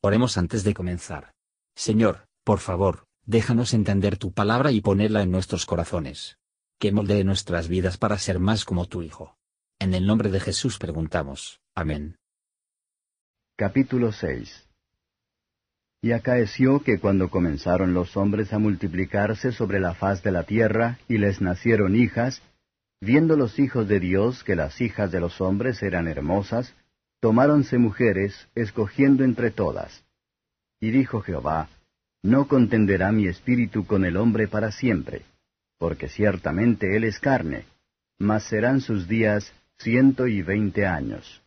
Oremos antes de comenzar. Señor, por favor, déjanos entender tu palabra y ponerla en nuestros corazones. Que moldee nuestras vidas para ser más como tu Hijo. En el nombre de Jesús preguntamos. Amén. Capítulo 6 Y acaeció que cuando comenzaron los hombres a multiplicarse sobre la faz de la tierra, y les nacieron hijas, viendo los hijos de Dios que las hijas de los hombres eran hermosas, tomáronse mujeres, escogiendo entre todas. Y dijo Jehová, No contenderá mi espíritu con el hombre para siempre, porque ciertamente él es carne, mas serán sus días ciento y veinte años.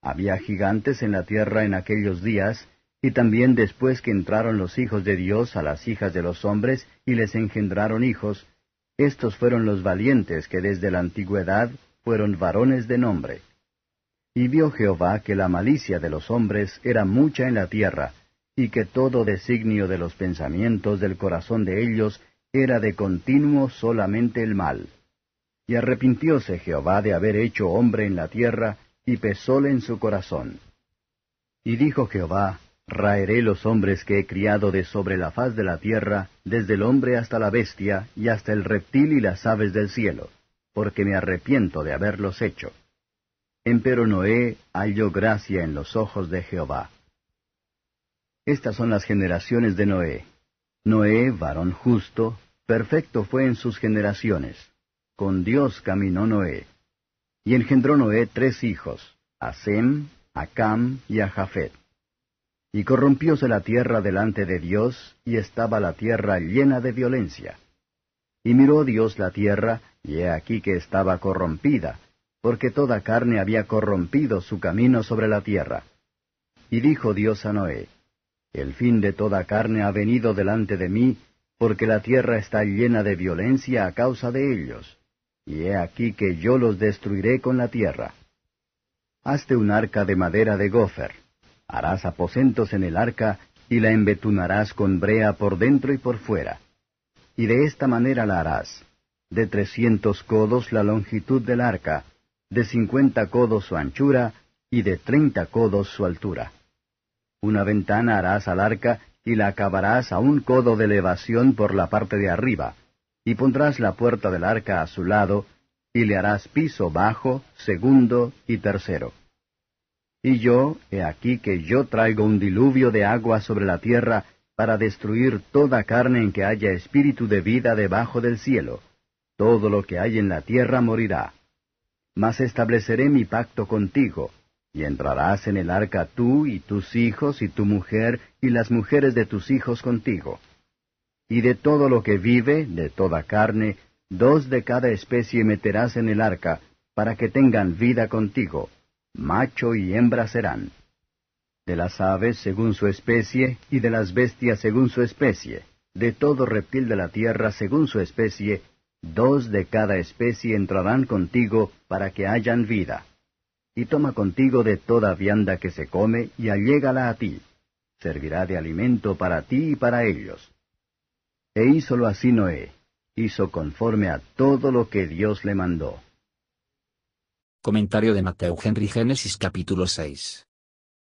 Había gigantes en la tierra en aquellos días, y también después que entraron los hijos de Dios a las hijas de los hombres y les engendraron hijos, estos fueron los valientes que desde la antigüedad fueron varones de nombre. Y vio Jehová que la malicia de los hombres era mucha en la tierra, y que todo designio de los pensamientos del corazón de ellos era de continuo solamente el mal. Y arrepintióse Jehová de haber hecho hombre en la tierra, y pesóle en su corazón. Y dijo Jehová, Raeré los hombres que he criado de sobre la faz de la tierra, desde el hombre hasta la bestia, y hasta el reptil y las aves del cielo, porque me arrepiento de haberlos hecho. Empero Noé halló gracia en los ojos de Jehová. Estas son las generaciones de Noé. Noé, varón justo, perfecto fue en sus generaciones. Con Dios caminó Noé. Y engendró Noé tres hijos, a Sem, a Cam y a Jafet. Y corrompióse la tierra delante de Dios, y estaba la tierra llena de violencia. Y miró Dios la tierra, y he aquí que estaba corrompida, porque toda carne había corrompido su camino sobre la tierra. Y dijo Dios a Noé, El fin de toda carne ha venido delante de mí, porque la tierra está llena de violencia a causa de ellos. Y he aquí que yo los destruiré con la tierra. Hazte un arca de madera de gofer. Harás aposentos en el arca, y la embetunarás con brea por dentro y por fuera. Y de esta manera la harás. De trescientos codos la longitud del arca, de cincuenta codos su anchura y de treinta codos su altura. Una ventana harás al arca y la acabarás a un codo de elevación por la parte de arriba, y pondrás la puerta del arca a su lado, y le harás piso bajo, segundo y tercero. Y yo, he aquí que yo traigo un diluvio de agua sobre la tierra para destruir toda carne en que haya espíritu de vida debajo del cielo. Todo lo que hay en la tierra morirá mas estableceré mi pacto contigo, y entrarás en el arca tú y tus hijos y tu mujer y las mujeres de tus hijos contigo. Y de todo lo que vive, de toda carne, dos de cada especie meterás en el arca, para que tengan vida contigo, macho y hembra serán. De las aves según su especie, y de las bestias según su especie, de todo reptil de la tierra según su especie, Dos de cada especie entrarán contigo para que hayan vida. Y toma contigo de toda vianda que se come y allégala a ti. Servirá de alimento para ti y para ellos. E hízolo así Noé. Hizo conforme a todo lo que Dios le mandó. Comentario de Mateo Henry Génesis capítulo 6.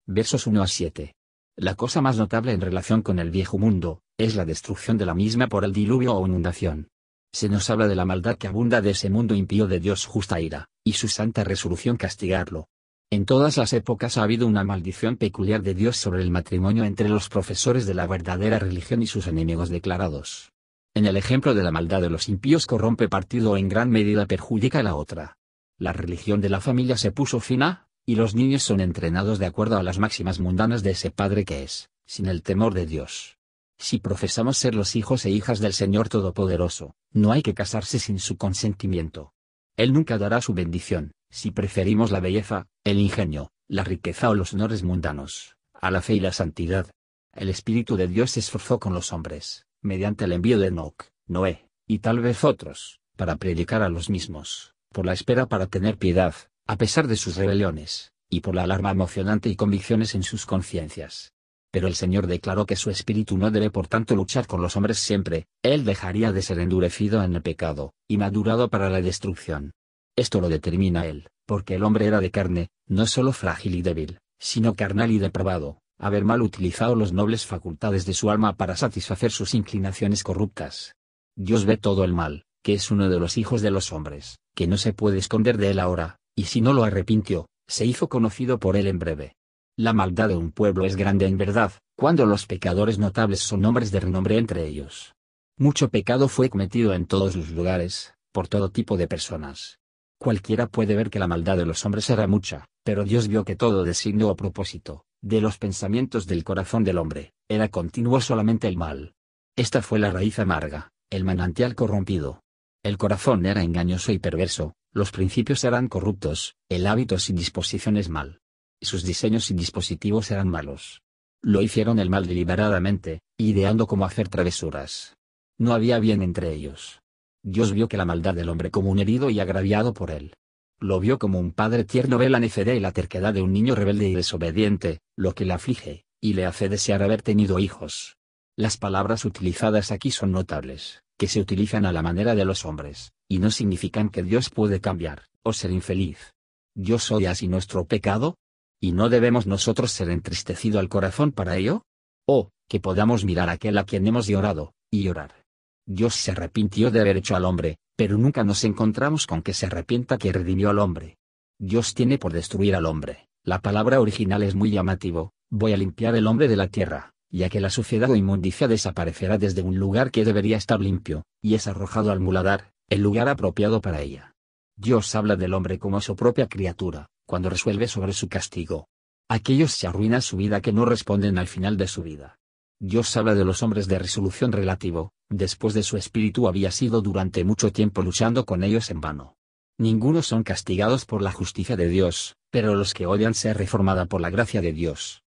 Versos 1 a 7. La cosa más notable en relación con el viejo mundo, es la destrucción de la misma por el diluvio o inundación se nos habla de la maldad que abunda de ese mundo impío de Dios justa ira, y su santa resolución castigarlo. En todas las épocas ha habido una maldición peculiar de Dios sobre el matrimonio entre los profesores de la verdadera religión y sus enemigos declarados. En el ejemplo de la maldad de los impíos corrompe partido o en gran medida perjudica a la otra. La religión de la familia se puso fina, y los niños son entrenados de acuerdo a las máximas mundanas de ese padre que es, sin el temor de Dios. Si profesamos ser los hijos e hijas del Señor Todopoderoso, no hay que casarse sin su consentimiento. Él nunca dará su bendición, si preferimos la belleza, el ingenio, la riqueza o los honores mundanos, a la fe y la santidad. El Espíritu de Dios se esforzó con los hombres, mediante el envío de Enoch, Noé, y tal vez otros, para predicar a los mismos, por la espera para tener piedad, a pesar de sus rebeliones, y por la alarma emocionante y convicciones en sus conciencias pero el Señor declaró que su espíritu no debe por tanto luchar con los hombres siempre, él dejaría de ser endurecido en el pecado, y madurado para la destrucción. Esto lo determina él, porque el hombre era de carne, no solo frágil y débil, sino carnal y depravado, haber mal utilizado los nobles facultades de su alma para satisfacer sus inclinaciones corruptas. Dios ve todo el mal, que es uno de los hijos de los hombres, que no se puede esconder de él ahora, y si no lo arrepintió, se hizo conocido por él en breve. La maldad de un pueblo es grande en verdad, cuando los pecadores notables son hombres de renombre entre ellos. Mucho pecado fue cometido en todos los lugares, por todo tipo de personas. Cualquiera puede ver que la maldad de los hombres era mucha, pero Dios vio que todo designio o propósito, de los pensamientos del corazón del hombre, era continuo solamente el mal. Esta fue la raíz amarga, el manantial corrompido. El corazón era engañoso y perverso, los principios eran corruptos, el hábito y disposiciones mal. Sus diseños y dispositivos eran malos. Lo hicieron el mal deliberadamente, ideando cómo hacer travesuras. No había bien entre ellos. Dios vio que la maldad del hombre como un herido y agraviado por él, lo vio como un padre tierno ve la necedad y la terquedad de un niño rebelde y desobediente, lo que le aflige, y le hace desear haber tenido hijos. Las palabras utilizadas aquí son notables, que se utilizan a la manera de los hombres, y no significan que Dios puede cambiar, o ser infeliz. ¿Dios odia así nuestro pecado? ¿Y no debemos nosotros ser entristecido al corazón para ello? O, que podamos mirar a aquel a quien hemos llorado, y llorar. Dios se arrepintió de haber hecho al hombre, pero nunca nos encontramos con que se arrepienta que redimió al hombre. Dios tiene por destruir al hombre. La palabra original es muy llamativo, voy a limpiar el hombre de la tierra, ya que la suciedad o inmundicia desaparecerá desde un lugar que debería estar limpio, y es arrojado al muladar, el lugar apropiado para ella. Dios habla del hombre como su propia criatura, cuando resuelve sobre su castigo. Aquellos se arruinan su vida que no responden al final de su vida. Dios habla de los hombres de resolución relativo, después de su espíritu había sido durante mucho tiempo luchando con ellos en vano. Ninguno son castigados por la justicia de Dios, pero los que odian ser reformada por la gracia de Dios.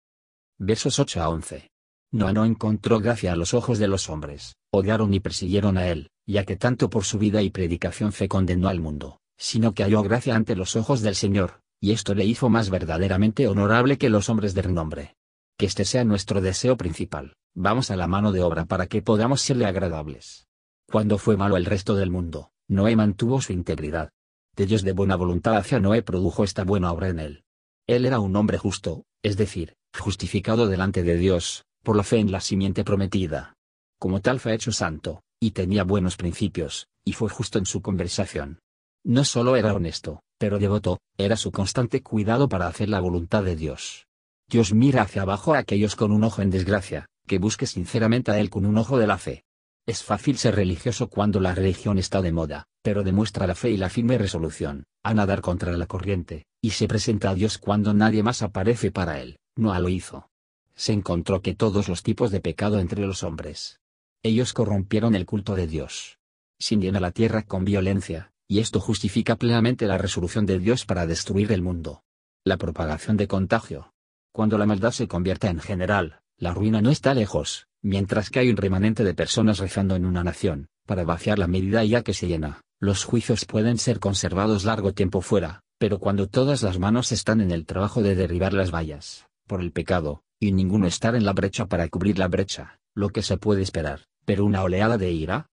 Versos 8 a 11. Noé no encontró gracia a los ojos de los hombres, odiaron y persiguieron a él, ya que tanto por su vida y predicación fe condenó al mundo, sino que halló gracia ante los ojos del Señor, y esto le hizo más verdaderamente honorable que los hombres de renombre. Que este sea nuestro deseo principal, vamos a la mano de obra para que podamos serle agradables. Cuando fue malo el resto del mundo, Noé mantuvo su integridad. Dios de buena voluntad hacia Noé produjo esta buena obra en él. Él era un hombre justo, es decir, justificado delante de Dios, por la fe en la simiente prometida. Como tal fue hecho santo, y tenía buenos principios, y fue justo en su conversación. No solo era honesto, pero devoto, era su constante cuidado para hacer la voluntad de Dios. Dios mira hacia abajo a aquellos con un ojo en desgracia, que busque sinceramente a Él con un ojo de la fe. Es fácil ser religioso cuando la religión está de moda, pero demuestra la fe y la firme resolución, a nadar contra la corriente, y se presenta a Dios cuando nadie más aparece para Él, no lo hizo. Se encontró que todos los tipos de pecado entre los hombres. Ellos corrompieron el culto de Dios. Sin a la tierra con violencia, y esto justifica plenamente la resolución de Dios para destruir el mundo. La propagación de contagio. Cuando la maldad se convierta en general, la ruina no está lejos, mientras que hay un remanente de personas rezando en una nación, para vaciar la medida ya que se llena, los juicios pueden ser conservados largo tiempo fuera, pero cuando todas las manos están en el trabajo de derribar las vallas, por el pecado, y ninguno estar en la brecha para cubrir la brecha, lo que se puede esperar, pero una oleada de ira.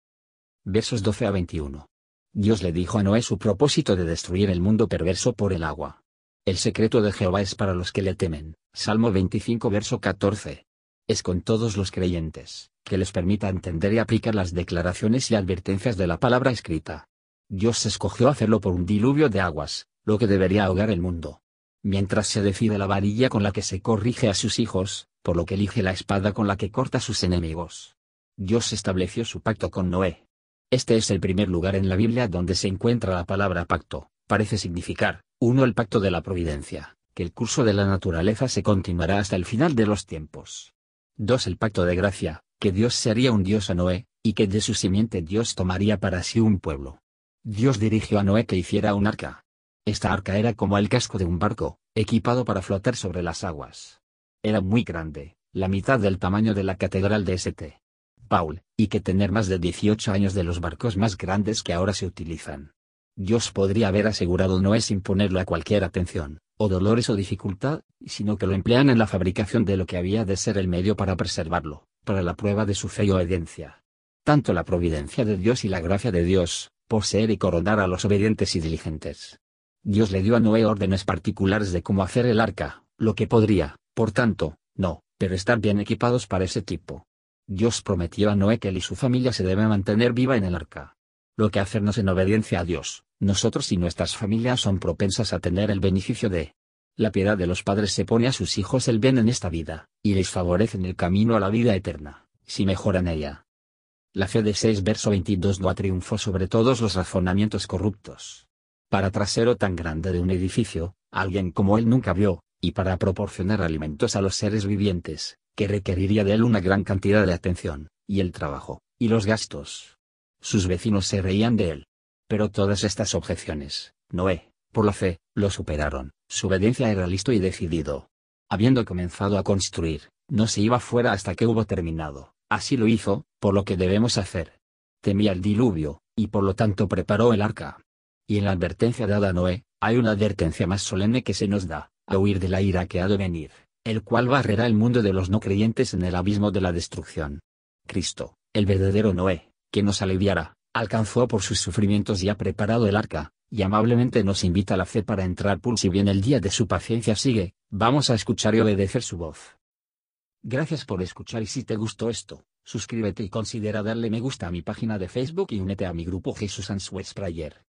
Versos 12 a 21. Dios le dijo a Noé su propósito de destruir el mundo perverso por el agua. El secreto de Jehová es para los que le temen. Salmo 25 verso 14 es con todos los creyentes, que les permita entender y aplicar las declaraciones y advertencias de la palabra escrita. Dios escogió hacerlo por un diluvio de aguas, lo que debería ahogar el mundo. Mientras se decide la varilla con la que se corrige a sus hijos, por lo que elige la espada con la que corta a sus enemigos. Dios estableció su pacto con Noé. Este es el primer lugar en la Biblia donde se encuentra la palabra pacto, parece significar, uno el pacto de la providencia, que el curso de la naturaleza se continuará hasta el final de los tiempos. 2. El pacto de gracia, que Dios sería un Dios a Noé, y que de su simiente Dios tomaría para sí un pueblo. Dios dirigió a Noé que hiciera un arca. Esta arca era como el casco de un barco, equipado para flotar sobre las aguas. Era muy grande, la mitad del tamaño de la catedral de St. Paul, y que tener más de 18 años de los barcos más grandes que ahora se utilizan. Dios podría haber asegurado Noé sin ponerlo a cualquier atención, o dolores o dificultad, sino que lo emplean en la fabricación de lo que había de ser el medio para preservarlo, para la prueba de su fe y obediencia. Tanto la providencia de Dios y la gracia de Dios, poseer y coronar a los obedientes y diligentes. Dios le dio a Noé órdenes particulares de cómo hacer el arca, lo que podría, por tanto, no, pero estar bien equipados para ese tipo. Dios prometió a Noé que él y su familia se deben mantener viva en el arca. Lo que hacernos en obediencia a Dios, nosotros y nuestras familias son propensas a tener el beneficio de la piedad de los padres se pone a sus hijos el bien en esta vida, y les favorece en el camino a la vida eterna, si mejoran ella. La fe de 6 verso 22 no triunfó sobre todos los razonamientos corruptos. Para trasero tan grande de un edificio, alguien como él nunca vio, y para proporcionar alimentos a los seres vivientes, que requeriría de él una gran cantidad de atención, y el trabajo, y los gastos. Sus vecinos se reían de él. Pero todas estas objeciones, Noé, por la fe, lo superaron, su obediencia era listo y decidido. Habiendo comenzado a construir, no se iba fuera hasta que hubo terminado, así lo hizo, por lo que debemos hacer. Temía el diluvio, y por lo tanto preparó el arca. Y en la advertencia dada a Noé, hay una advertencia más solemne que se nos da, a huir de la ira que ha de venir, el cual barrerá el mundo de los no creyentes en el abismo de la destrucción. Cristo, el verdadero Noé, que nos aliviará, alcanzó por sus sufrimientos y ha preparado el arca, y amablemente nos invita a la fe para entrar por si bien el día de su paciencia sigue, vamos a escuchar y obedecer su voz. Gracias por escuchar y si te gustó esto, suscríbete y considera darle me gusta a mi página de Facebook y únete a mi grupo Jesús Answers Prayer.